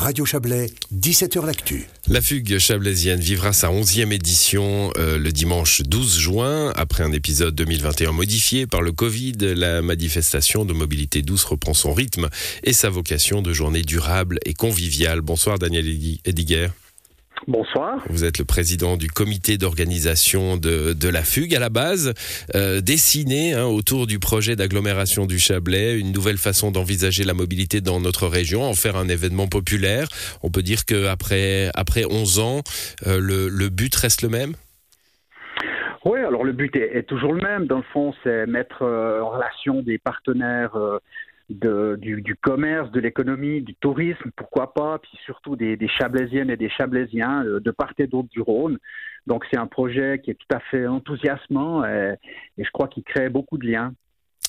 Radio Chablais, 17h L'Actu. La fugue chablaisienne vivra sa 11e édition euh, le dimanche 12 juin. Après un épisode 2021 modifié par le Covid, la manifestation de mobilité douce reprend son rythme et sa vocation de journée durable et conviviale. Bonsoir Daniel Ediger. Bonsoir. Vous êtes le président du comité d'organisation de, de, la fugue à la base, euh, dessiné hein, autour du projet d'agglomération du Chablais, une nouvelle façon d'envisager la mobilité dans notre région, en faire un événement populaire. On peut dire qu'après après 11 ans, euh, le, le, but reste le même? Oui, alors le but est, est, toujours le même. Dans le fond, c'est mettre euh, en relation des partenaires euh, du, commerce, de l'économie, du tourisme, pourquoi pas, puis surtout des, des Chablaisiennes et des Chablaisiens euh, de part et d'autre du Rhône. Donc c'est un projet qui est tout à fait enthousiasmant et, et je crois qu'il crée beaucoup de liens.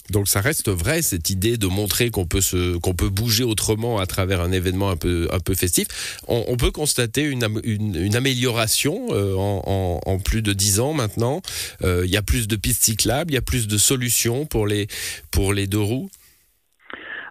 Donc ça reste vrai cette idée de montrer qu'on peut se qu'on peut bouger autrement à travers un événement un peu un peu festif. On, peut constater une, une, amélioration euh, en, plus de dix ans maintenant. Euh, il y a plus de pistes cyclables, il y a plus de solutions pour les pour les deux roues.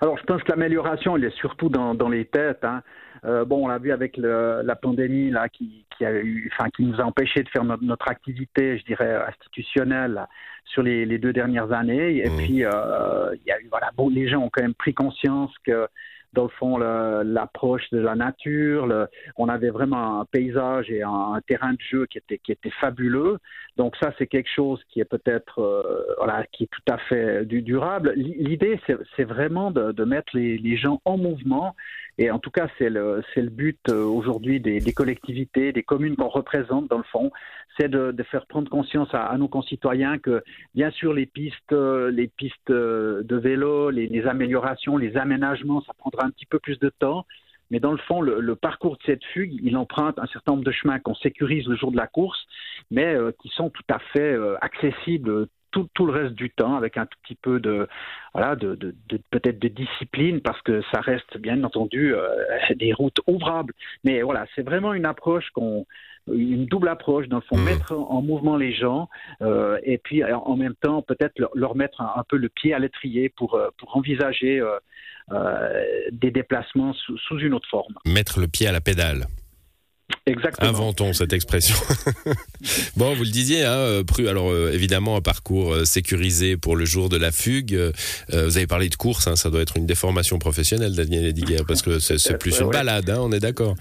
Alors, je pense que l'amélioration, elle est surtout dans, dans les têtes. Hein. Euh, bon, on l'a vu avec le, la pandémie là, qui, qui, a eu, enfin, qui nous a empêché de faire notre, notre activité, je dirais, institutionnelle là, sur les, les, deux dernières années. Et mmh. puis, euh, il y a eu, voilà, bon, les gens ont quand même pris conscience que dans le fond l'approche de la nature. Le, on avait vraiment un paysage et un, terrain de jeu qui était, qui était fabuleux. Donc ça, c'est quelque chose qui est peut-être euh, voilà, qui est tout à fait du, durable. L'idée, c'est vraiment de, de mettre les, les, gens en mouvement. Et en tout cas, c'est le, le but euh, aujourd'hui des, des, collectivités, des communes qu'on représente dans le fond, c'est de, de, faire prendre conscience à, nos concitoyens que, bien sûr, les pistes, les pistes de vélo, les, améliorations, les aménagements, ça prendra un petit peu plus de temps. Mais dans le fond, le, parcours de cette fugue, il emprunte un certain nombre de chemins qu'on sécurise le jour de la course, mais euh, qui sont tout à fait euh, accessibles tout, tout, le reste du temps avec un tout petit peu de voilà de, de, de peut-être de discipline parce que ça reste bien entendu euh, des routes ouvrables mais voilà c'est vraiment une approche qu'on une double approche dans le fond mmh. mettre en mouvement les gens euh, et puis en même temps peut-être leur, leur, mettre un, un, peu le pied à l'étrier pour pour envisager euh, euh, des déplacements sous, sous, une autre forme. Mettre le pied à la pédale. Exactement. Inventons cette expression. bon, vous le disiez, hein, alors euh, évidemment un parcours euh, sécurisé pour le jour de la fugue. Euh, vous avez parlé de course, hein, ça doit être une déformation professionnelle, Daniel Ediger, parce que c'est plus une balade, hein, on est d'accord.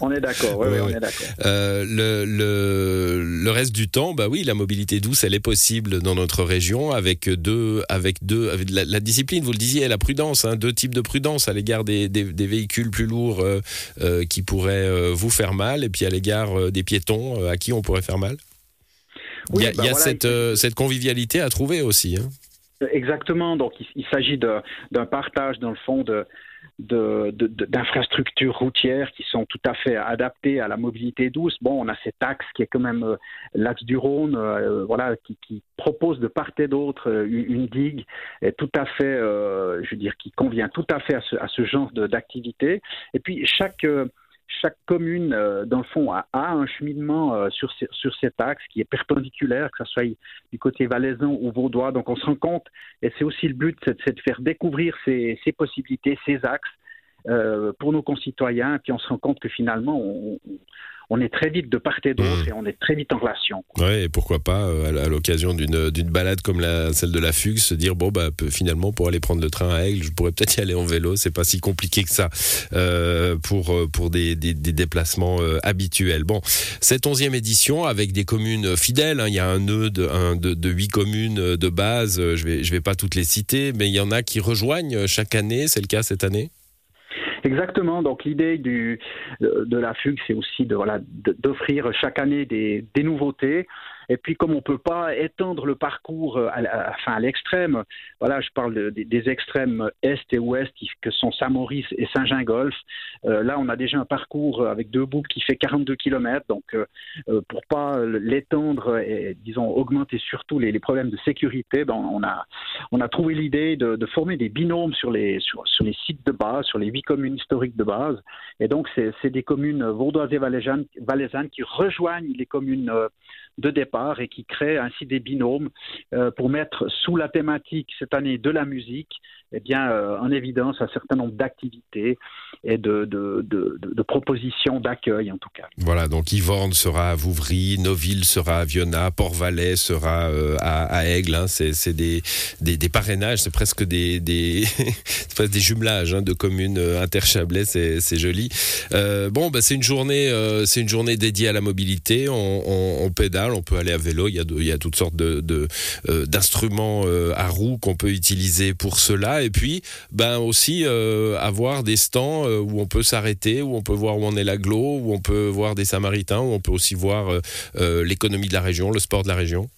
on est d'accord, oui, on est d'accord. Euh, le, le, le, reste du temps, bah oui, la mobilité douce, elle est possible dans notre région avec deux, avec deux, avec la, la discipline, vous le disiez, la prudence, hein, deux types de prudence à l'égard des, des, des, véhicules plus lourds euh, euh, qui pourraient vous faire mal, et puis à l'égard des piétons à qui on pourrait faire mal? Oui, il y a, bah il y a voilà, cette, convivialité à trouver aussi. Hein. Exactement. Donc, il, il s'agit d'un partage, dans le fond, de, d'infrastructures routières qui sont tout à fait adaptées à la mobilité douce. Bon, on a cet axe qui est quand même euh, l'axe du Rhône, euh, voilà, qui, qui, propose de part et d'autre euh, une, une, digue est tout à fait, euh, je veux dire, qui convient tout à fait à ce, à ce genre d'activité. Et puis chaque chaque commune, euh, dans le fond, a, a un cheminement euh, sur, sur cet axe qui est perpendiculaire, que ce soit du côté valaisan ou vaudois. Donc on se rend compte, et c'est aussi le but, c'est de faire découvrir ces, ces possibilités, ces axes euh, pour nos concitoyens, puis on se rend compte que finalement, on, on est très vite de part et d'autre mmh. et on est très vite en relation. Oui, et pourquoi pas, euh, à l'occasion d'une balade comme la, celle de la Fugue, se dire, bon, bah, finalement, pour aller prendre le train à Aigle, je pourrais peut-être y aller en vélo, c'est pas si compliqué que ça euh, pour, euh, pour des, des, des déplacements euh, habituels. Bon, cette onzième édition, avec des communes fidèles, hein, il y a un nœud de, un, de, de 8 communes de base, je vais, je vais pas toutes les citer, mais il y en a qui rejoignent chaque année, c'est le cas cette année? Exactement. Donc l'idée du de la fugue, c'est aussi de voilà d'offrir chaque année des, des nouveautés. Et puis, comme on ne peut pas étendre le parcours à, à, à l'extrême, voilà, je parle de, de, des extrêmes est et ouest que sont Saint-Maurice et Saint-Gingolf. Euh, là, on a déjà un parcours avec deux boucles qui fait 42 km. Donc, euh, pour pas l'étendre et, disons, augmenter surtout les, problèmes de sécurité, ben, on, a, on a trouvé l'idée de, former des binômes sur les, sur, les sites de base, sur les huit communes historiques de base. Et donc, c'est des communes vaudoises et valaisannes qui rejoignent les communes euh, de départ et qui crée ainsi des binômes euh, pour mettre sous la thématique cette année de la musique eh bien, euh, en évidence un certain nombre d'activités et de, propositions d'accueil, en tout cas. Voilà, donc Yvorne sera à Vouvry, Noville sera à Viona, Port-Valais sera euh, à, Aigle. Hein. C'est des, parrainages, c'est presque des, jumelages hein, de communes interchablais, c'est joli. Bon, bah, c'est une journée, c'est une journée dédiée à la mobilité. On, on, on, pédale, on peut aller à vélo. Il y a, toutes sortes de d'instruments à roues qu'on peut utiliser pour cela. Et puis, ben aussi avoir des stands où on peut s'arrêter, où on peut voir où on est l'aglo, où on peut voir des samaritains, où on peut aussi voir l'économie de la région, le sport de la région.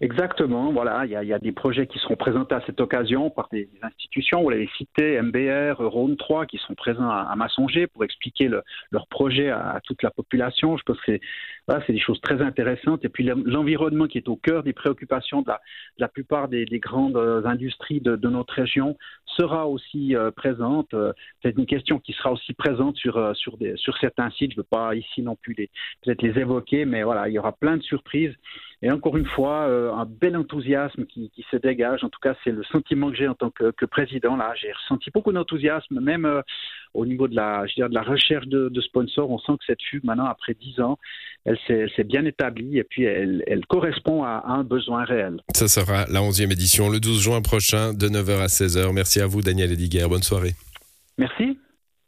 Exactement, voilà, il y, a, y, a, des projets qui seront présentés à cette occasion par des, institutions, vous l'avez cité, MBR, Rhône 3, qui sont présents à, à Massonger pour expliquer le, leur projet à, à, toute la population. Je pense que c'est voilà, des choses très intéressantes. Et puis l'environnement qui est au cœur des préoccupations de la, de la plupart des, des, grandes euh, industries de, de, notre région sera aussi euh, présente. Euh, c'est une question qui sera aussi présente sur, euh, sur, des, sur certains sites. Je ne veux pas ici non plus peut-être les évoquer, mais voilà, il y aura plein de surprises. Et encore une fois, euh, un bel enthousiasme qui, qui, se dégage. En tout cas, c'est le sentiment que j'ai en tant que, que président. Là, j'ai ressenti beaucoup d'enthousiasme, même euh, au niveau de la, je dire, de la recherche de, de, sponsors. On sent que cette fugue, maintenant, après dix ans, elle s'est bien établie et puis elle, elle correspond à, à, un besoin réel. Ça sera la 11e édition le 12 juin prochain de 9h à 16h. Merci à vous, Daniel Ediger. Bonne soirée. Merci.